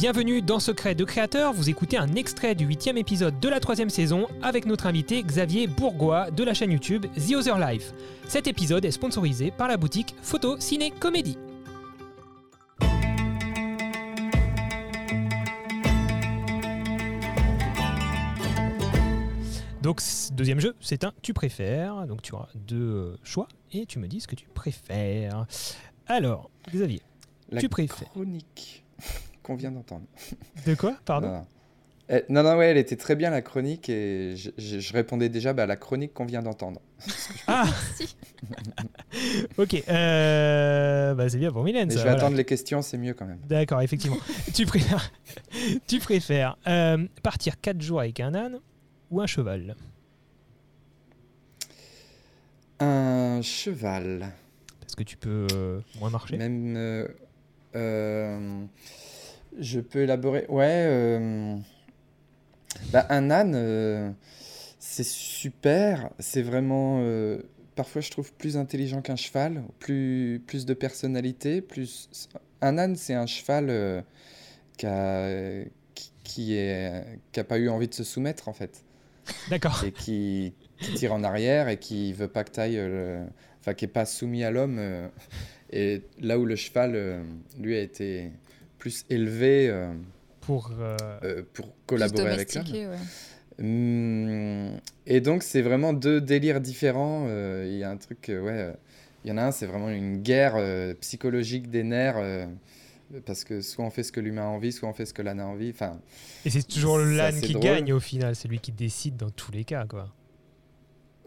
Bienvenue dans Secret de Créateur, vous écoutez un extrait du huitième épisode de la troisième saison avec notre invité Xavier Bourgois de la chaîne YouTube The Other Life. Cet épisode est sponsorisé par la boutique Photo Ciné Comédie. Donc, deuxième jeu, c'est un tu préfères. Donc, tu auras deux choix et tu me dis ce que tu préfères. Alors, Xavier, La Tu préfères. chronique qu'on vient d'entendre. de quoi? Pardon? Non, non. Eh, non, non, ouais, elle était très bien la chronique et je, je- je répondais déjà bah, à la chronique qu'on vient d'entendre. Ah Si. Ok, euh, bah c'est bien pour Mylène. Ça, je vais voilà. attendre les questions, c'est mieux quand même. D'accord, effectivement. tu préfères, tu préfères euh, partir 4 jours avec un âne ou un cheval? Un cheval, Parce que tu peux euh, moins marcher. même. euh, euh, je peux élaborer. Ouais. euh, bah, un âne, euh, c'est super. C'est vraiment. euh, parfois, je trouve plus intelligent qu'un cheval, plus, plus de personnalité. Plus... Un âne, c'est un cheval qui a, qui, qui est, qui a pas eu envie de se soumettre, en fait. D'accord. et qui, qui tire en arrière et qui veut pas que tu ailles. Enfin, qui est pas soumis à l'homme. et là où le cheval, lui, a été plus élevé euh, Pour euh, euh, pour collaborer avec l'homme. ouais. Hum, et donc, c'est vraiment deux délires différents. euh, Il y a un truc, euh, ouais. euh, Il y en a un, c'est vraiment une guerre euh, psychologique des nerfs. euh, parce que soit on fait ce que l'humain a envie, soit on fait ce que l'âne a envie. Enfin, Et c'est toujours l'âne qui drôle. gagne au final, c'est lui qui décide dans tous les cas, quoi.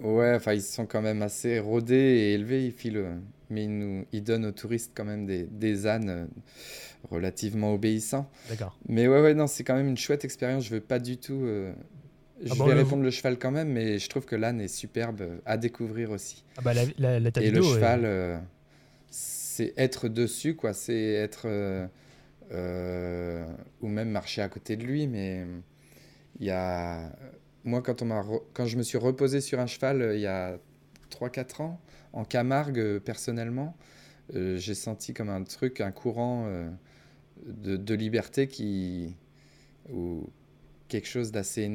Ouais, enfin, ils sont quand même assez rodés et élevés, ils filent, euh, mais ils, nous, ils donnent aux touristes quand même des, des ânes euh, relativement obéissants. D'accord. Mais ouais, ouais, non, c'est quand même une chouette expérience. Je veux pas du tout. euh, je Ah bah, vais le- répondre le cheval quand même, mais je trouve que l'âne est superbe à découvrir aussi. Ah bah la, la, la et le cheval, euh, c'est être dessus, quoi. C'est être. euh, euh, ou même marcher à côté de lui, mais il y a. Moi, quand, on m'a quand je me suis reposé sur un cheval euh, il y a 3-4 ans, en Camargue, euh, personnellement, euh, j'ai senti comme un truc, un courant de, de liberté qui. ou quelque chose d'assez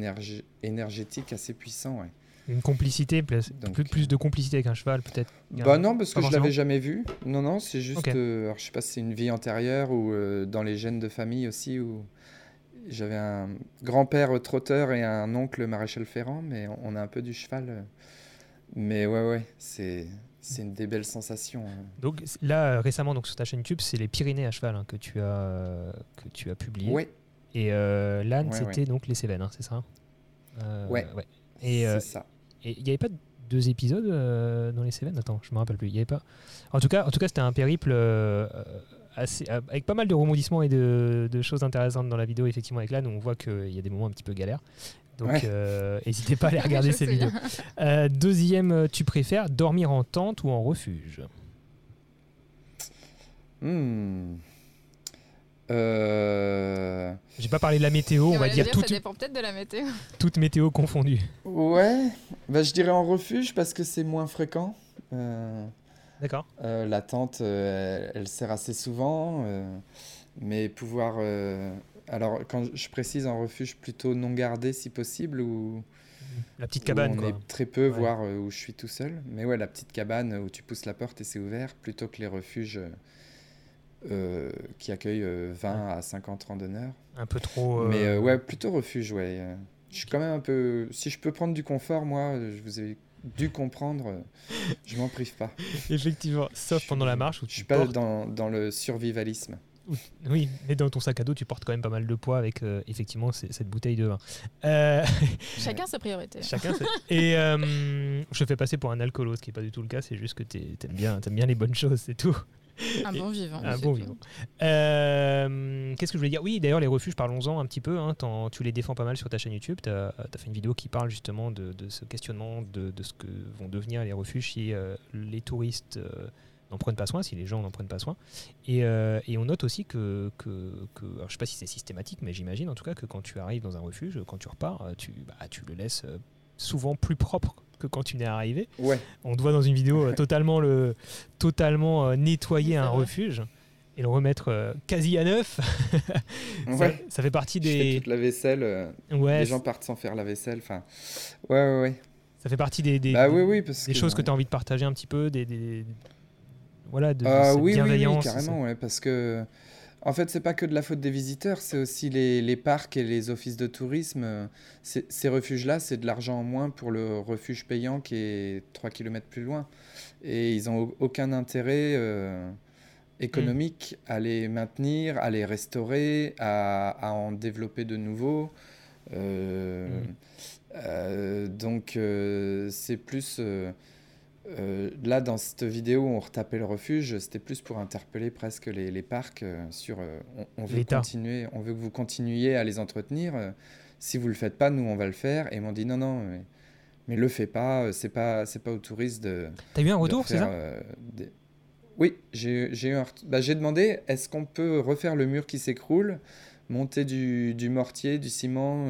énergétique, assez puissant, ouais. une complicité, plus, Donc- plus, de complicité avec un cheval, peut-être. Bah non, parce que je forcément. l'avais jamais vu. Non, non, c'est juste. Ok. euh, alors, je sais pas si c'est une vie antérieure ou dans les gènes de famille aussi, où j'avais un grand-père trotteur et un oncle maréchal ferrant, mais on- a un peu du cheval. euh. Mais ouais, ouais, c'est c'est une des belles sensations. hein. Donc là, récemment, donc, sur ta chaîne YouTube, c'est les Pyrénées à cheval hein, que, tu as, que tu as publié. Ouais, Et euh, l'âne, Ouais, c'était donc les Cévennes, hein, c'est ça? Euh, Ouais. Et euh, c'est ça. et il n'y avait pas deux épisodes euh, dans les Cévennes Attends, je me rappelle plus. Il y avait pas. En tout cas, en tout cas, c'était un périple euh, assez, euh, avec pas mal de rebondissements et de, de choses intéressantes dans la vidéo. Effectivement, avec l'âne, on voit qu'il y a des moments un petit peu galères. Donc, Ouais. euh, n'hésitez pas à aller regarder ces vidéos. deuxième, tu préfères dormir en tente ou en refuge? Hmm. Euh, J'ai pas parlé de la météo, on va dire veux toute, Ça dépend peut-être de la météo. toute météo confondue. Ouais, bah, je dirais en refuge parce que c'est moins fréquent. Euh, D'accord Euh, la tente, euh, elle, elle sert assez souvent, euh, mais pouvoir. alors, quand je- précise en refuge, plutôt non gardé si possible, ou La petite où cabane, on quoi. est très peu, Ouais. voire où je suis tout seul. Mais ouais, la petite cabane où tu pousses la porte et c'est ouvert, plutôt que les refuges euh, qui accueillent euh, 20 à 50 randonneurs. Un peu trop. euh, Mais ouais, plutôt refuge, ouais. Je suis quand même un peu. Si je peux prendre du confort, moi, je vous ai dû comprendre, je m'en prive pas. Effectivement, sauf Je pendant la marche où Je tu suis pas dans, dans le survivalisme. Oui, mais dans ton sac à dos, tu portes quand même pas mal de poids avec euh, effectivement cette bouteille de vin. Euh, Chacun sa priorité. chacun. c'est- Et euh, je te fais passer pour un alcoolo, ce qui n'est pas du tout le cas. C'est juste que tu aimes bien, aimes bien les bonnes choses, c'est tout. Un bon vivant. Un c'est bon tout. vivant. Euh, Qu'est-ce que je voulais dire? Oui, d'ailleurs, les refuges, parlons-en un petit peu. hein, tu les défends pas mal sur ta chaîne YouTube. Tu as, fait une vidéo qui parle justement de, de ce questionnement, de, de ce que vont devenir les refuges si euh, les touristes euh, n'en prennent pas soin, si les gens n'en prennent pas soin. Et, et on note aussi que, que, que alors, je sais pas si c'est systématique, mais j'imagine en tout cas que quand tu arrives dans un refuge, quand tu repars, tu, bah, tu le laisses souvent plus propre que quand tu n'es arrivé. Ouais, On te voit dans une vidéo euh, totalement, le, totalement euh, nettoyer un vrai. refuge. et le remettre euh, quasi à neuf. ça, Ouais. ça fait partie Je fais des. toute la vaisselle. euh, Ouais, les gens partent sans faire la vaisselle. Enfin, ouais, ouais, ouais. ça fait partie des, des, Bah des- oui, oui, parce des que choses que tu as envie de partager un petit peu, des. des- voilà, de, de Ah cette oui, oui, oui, bienveillance. carrément, ouais, parce que en fait, c'est pas que de la faute des visiteurs, c'est aussi les, les parcs et les offices de tourisme. euh, Ces refuges-là, c'est de l'argent en moins pour le refuge payant qui est 3 km plus loin. Et ils ont au- aucun intérêt euh, économique à les maintenir, à les restaurer, à, à en développer de nouveaux. Euh, Mm. euh, donc, c'est plus. Euh, là, dans cette vidéo, où on retapait le refuge. C'était plus pour interpeller presque les, les parcs euh, sur. euh, on, on veut continuer, on veut que vous continuiez à les entretenir. si vous le faites pas, nous on va le faire. Et ils m'ont dit non, non, mais, mais le fais pas. C'est pas, c'est pas aux touristes de. T'as eu un retour, c'est ça? des- Oui, j'ai j'ai eu un bah, j'ai demandé est-ce qu'on peut refaire le mur qui s'écroule, monter du, du mortier, du ciment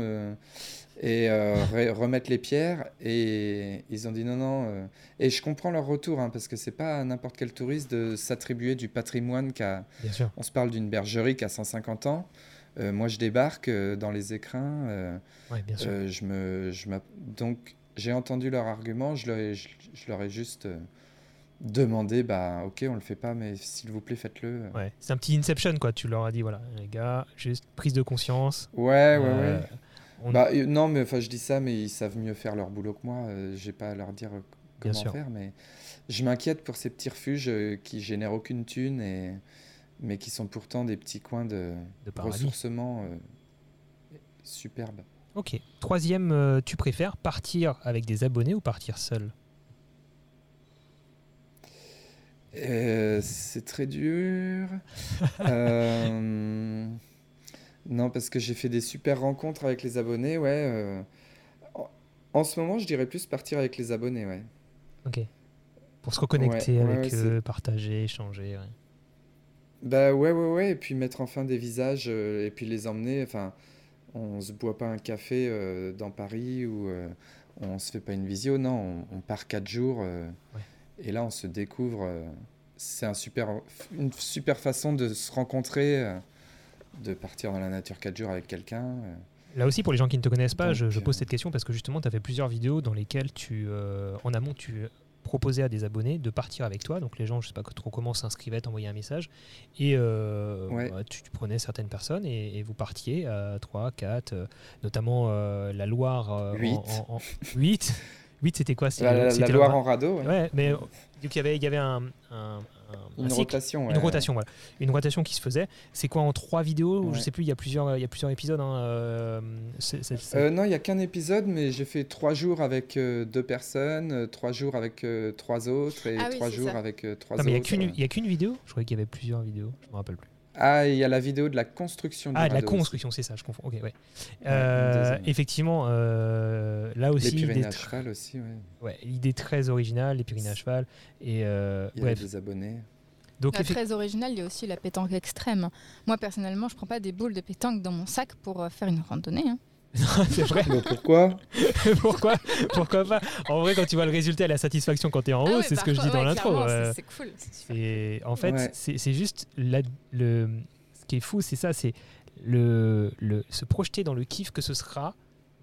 et euh, re- remettre les pierres Et ils ont dit non, non. euh. Et je comprends leur retour hein, parce que c'est pas à n'importe quel touriste de s'attribuer du patrimoine qu'a. Bien sûr. On se parle d'une bergerie qui a 150 ans. Euh, moi, je débarque euh, dans les écrins. Ouais, bien sûr. je me, je donc j'ai entendu leur argument, je leur ai, je, je leur ai juste demandé, bah ok, on le fait pas, mais s'il vous plaît, faites-le. Ouais. C'est un petit inception, quoi. Tu leur as dit, voilà, les gars, juste prise de conscience. Ouais, ouais, Euh, ouais. On- Bah, euh, non, mais enfin, je dis ça, mais ils savent mieux faire leur boulot que moi. euh, j'ai pas à leur dire euh, Bien comment sûr. faire, mais je m'inquiète pour ces petits refuges euh, qui génèrent aucune thune et mais qui sont pourtant des petits coins de ressourcement euh, superbes. Ok. Troisième, tu préfères partir avec des abonnés ou partir seul? Euh, c'est très dur. Euh, non, parce que j'ai fait des super rencontres avec les abonnés, ouais. euh, En, en ce moment, je dirais plus partir avec les abonnés, ouais. Ok. Pour se reconnecter Ouais, ouais, avec ouais, eux, partager, échanger. ouais. Bah ouais, ouais, ouais. Et puis mettre enfin des visages euh, et puis les emmener. Enfin, on se boit pas un café euh, dans Paris ou euh, on se fait pas une visio. Non, on, on part quatre jours. euh, Ouais. Et là, on se découvre. euh, c'est un super, une super façon de se rencontrer, euh, de partir dans la nature quatre jours avec quelqu'un. euh. Là aussi, pour les gens qui ne te connaissent pas, je, Donc, je pose euh, cette question parce que justement, tu as fait plusieurs vidéos dans lesquelles tu, euh, en amont, tu proposais à des abonnés de partir avec toi. Donc les gens, je sais pas trop comment, s'inscrivaient, t'envoyaient un message. Et euh, Ouais. bah, tu, tu prenais certaines personnes et, et vous partiez à 3, 4, euh, notamment euh, la Loire. euh, Huit. En, en- en- 8 8, c'était quoi C'était La, Loire en radeau, ouais. Ouais, mais donc il y avait, il y avait un, un- un- un une cycle. rotation. Une rotation, voilà. Une rotation qui se faisait. C'est quoi en trois vidéos Je Ouais. sais plus, il y a plusieurs, il y a plusieurs épisodes. hein, euh, Euh, non, il n'y a qu'un épisode, mais j'ai fait trois jours avec euh, deux personnes, euh, trois jours avec euh, trois autres et Ah oui, trois jours ça. avec euh, trois Non, mais il n'y a autres. qu'une il y a qu'une vidéo Je croyais qu'il y avait plusieurs vidéos. Je me rappelle plus. Ah, il y a la vidéo de la construction du Ah, de la construction, c'est ça, je confonds. Ok, ouais. Euh, effectivement, euh, là aussi, Les Pyrénées à tr- cheval aussi, ouais. ouais, idée très originale, les Pyrénées à cheval. Et euh, Il y bref, des abonnés. donc très original, il y a aussi la pétanque extrême. Moi, personnellement, je prends pas des boules de pétanque dans mon sac pour euh, faire une randonnée. hein. c'est vrai. Mais pourquoi pourquoi, pourquoi pas En vrai, quand tu vois le résultat et la satisfaction quand tu es en Ah haut, ouais, c'est ce que je dis dans ouais, l'intro. euh, c'est- cool. C'est en fait, Ouais. c'est c'est juste la- le ce qui est fou, c'est ça, c'est le, le se projeter dans le kiff que ce sera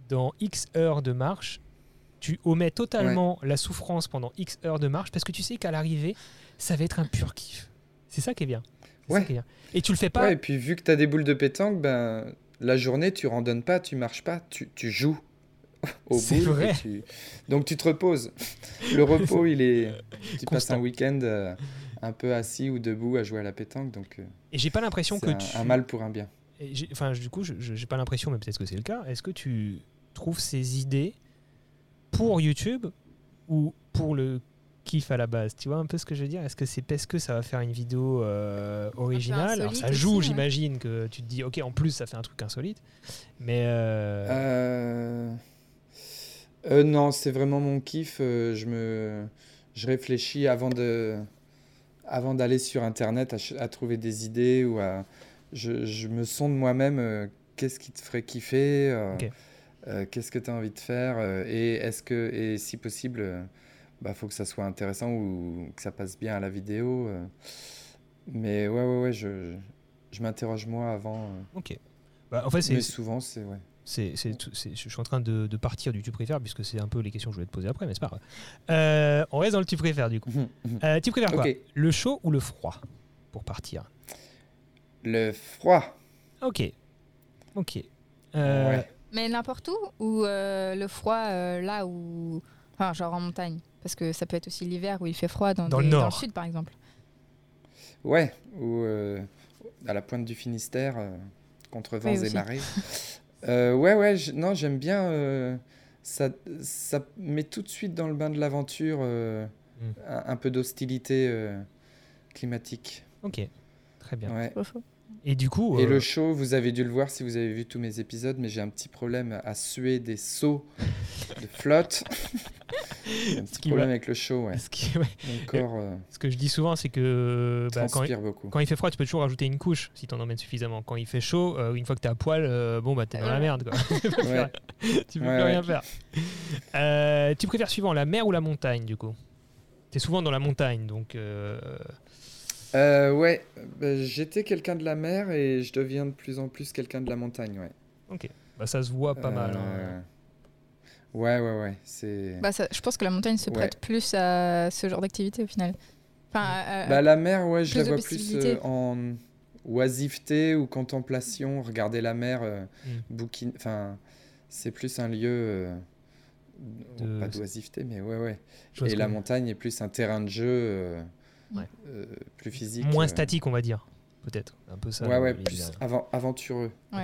dans X heures de marche. Tu omets totalement la souffrance pendant X heures de marche parce que tu sais qu'à l'arrivée, ça va être un pur kiff. C'est ça qui est bien. Ouais. qui est bien. Et tu le fais pas. Ouais, et puis vu que tu as des boules de pétanque, ben, la journée, tu randonnes pas, tu marches pas, tu, tu joues au C'est boule. vrai. tu- Donc tu te reposes. Le repos, il est. Tu passes un week-end euh, un peu assis ou debout à jouer à la pétanque, donc euh, Et j'ai pas l'impression que un, tu. un mal pour un bien. Et Enfin, du coup, j'ai pas l'impression, mais peut-être que c'est le cas. Est-ce que tu trouves ces idées pour YouTube ou pour le kiff à la base Tu vois un peu ce que je veux dire? Est-ce que c'est parce que ça va faire une vidéo euh, originale? Alors, Ça joue, aussi, ouais. j'imagine que tu te dis, ok, en plus ça fait un truc insolite. Mais euh, Euh, euh, non, c'est vraiment mon kiff. je me, je réfléchis avant de, avant d'aller sur Internet à, ch- à trouver des idées ou à, je, je me sonde moi-même. euh, qu'est-ce qui te ferait kiffer euh, euh, Qu'est-ce que tu as envie de faire euh, Et est-ce que, et si possible, euh, bah, faut que ça soit intéressant ou que ça passe bien à la vidéo. euh. Mais ouais, ouais, ouais, je, je, je m'interroge moi avant. euh, Ok. Bah, en fait, c'est mais souvent, c'est ouais. C'est, c'est c'est- je suis en train de, de partir du tu préfères puisque c'est un peu les questions que je voulais te poser après, mais c'est pas grave. Euh, on reste dans le tu préfères du coup. Euh, tu préfères quoi? Le chaud ou le froid pour partir? Le froid. Ok. Ok. Euh, Ouais. Mais n'importe où ou euh, le froid euh, là où. Enfin, genre en montagne? Parce que ça peut être aussi l'hiver où il fait froid dans, Dans des- le dans nord. le sud, par exemple. Ouais, ou euh, à la pointe du Finistère, euh, contre vents et marées. Euh, ouais, ouais, non, j'aime bien. euh, ça, ça met tout de suite dans le bain de l'aventure euh, Mm. un, un peu d'hostilité euh, climatique. Ok. Très bien. Ouais. Et du coup, Et euh, le chaud, vous avez dû le voir si vous avez vu tous mes épisodes, mais j'ai un petit problème à suer des seaux de flotte. Un petit qui problème va- avec le chaud, ouais. ce, qui- ouais, corps euh, ce que je dis souvent, c'est que bah, quand, beaucoup. quand il fait froid, tu peux toujours rajouter une couche si t'en emmènes suffisamment. Quand il fait chaud, euh, une fois que t'es à poil, euh, bon bah t'es dans la merde quoi. tu peux, tu peux plus rien faire. Tu préfères suivant la mer ou la montagne du coup? T'es souvent dans la montagne donc. ouais, bah, j'étais quelqu'un de la mer et je deviens de plus en plus quelqu'un de la montagne, ouais. bah, ça se voit pas mal. hein. Ouais, ouais, ouais. C'est. Bah, ça- je pense que la montagne se Ouais. prête plus à ce genre d'activité au final. Enfin, à- à- Bah, la mer, ouais, je plus la vois plus possibilités. euh, en oisiveté ou contemplation. Regarder la mer, euh, Mm. bouquin. Enfin, c'est plus un lieu. euh, De- Pas d'oisiveté, mais ouais, ouais. Et la que- montagne est plus un terrain de jeu euh, Ouais. euh, plus physique. Moins euh, statique, on va dire. Peut-être. Un peu ça. Ouais, ouais, plus avant- aventureux. ouais.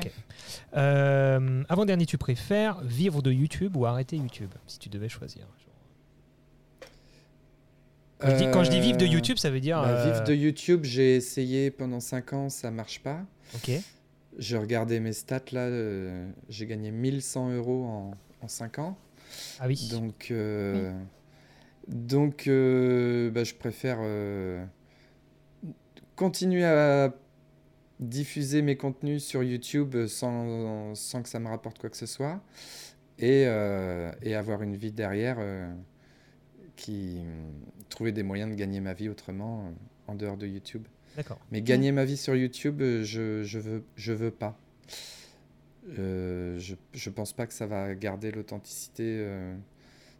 Euh, avant-dernier, tu préfères vivre de YouTube ou arrêter YouTube Si tu devais choisir. Quand, je, dis, quand je dis vivre de Euh, YouTube, ça veut dire. bah, euh, Vivre de YouTube, j'ai essayé pendant 5 ans, ça marche pas. Ok. Je regardais mes stats là, euh, j'ai gagné 1100 euros en, en 5 ans. Ah oui. Donc, euh, donc euh, bah, je préfère euh, continuer à diffuser mes contenus sur YouTube sans, sans que ça me rapporte quoi que ce soit et, euh, et avoir une vie derrière euh, qui trouver des moyens de gagner ma vie autrement euh, en dehors de YouTube. D'accord. Mais gagner ma vie sur YouTube, je, je veux, je veux pas. Je, je pense pas que ça va garder l'authenticité.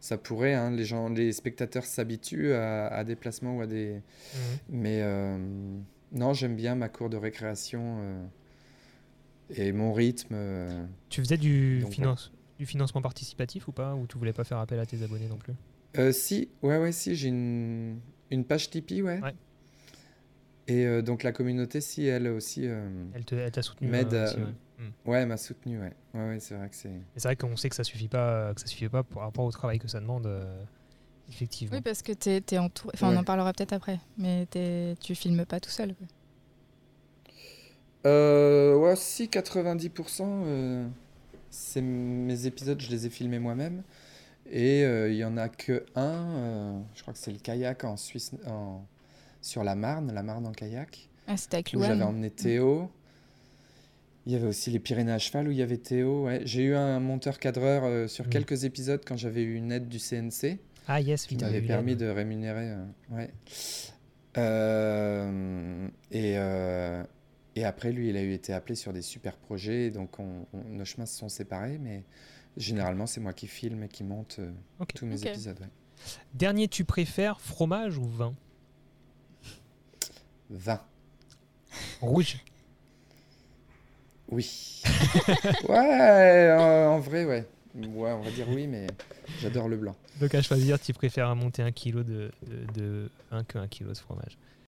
Ça pourrait, hein, les gens, les spectateurs s'habituent à, à des placements ou à des. Mhm. Mais euh, non, j'aime bien ma cour de récréation euh, et mon rythme. euh. Tu faisais du, Donc, finance, du financement participatif ou pas? Ou tu voulais pas faire appel à tes abonnés non plus? Si, ouais, ouais, si, j'ai une, une page Tipeee, ouais. Ouais. Et euh, donc la communauté, si elle aussi, euh, Elle te- elle t'a soutenu M'aide euh, aussi, ouais. Ouais, elle m'a soutenu, ouais. Ouais, ouais, c'est vrai que c'est. C'est vrai qu'on sait que ça suffit pas, que ça suffit pas par rapport au travail que ça demande. euh, effectivement. Oui, parce que t'es es entouré. Enfin, on en parlera peut-être après. Mais t'es- tu filmes pas tout seul. quoi. Euh, ouais, si, 90%, euh, c'est mes épisodes, je les ai filmés moi-même. Et euh, il y en a que un, euh, je crois que c'est le kayak en Suisse, en- sur la Marne, la Marne en kayak, Ah, c'était avec où j'avais emmené Théo. Il y avait aussi les Pyrénées à cheval où il y avait Théo. Ouais. J'ai eu un monteur-cadreur euh, sur Mm. quelques épisodes quand j'avais eu une aide du CNC. Ah yes, qui oui, m'avait permis de rémunérer. euh, ouais. Euh, et, euh, et après, lui, il a eu été appelé sur des super projets, donc on- on- nos chemins se sont séparés, mais généralement, c'est moi qui filme et qui monte euh, tous mes épisodes. ouais. Dernier, tu préfères fromage ou vin? 20. Rouge. Oui. ouais, euh, en vrai, ouais. Ouais, on va dire oui, mais j'adore le blanc. Donc à choisir, tu préfères monter un kilo de, de, de vin que un kilo de fromage.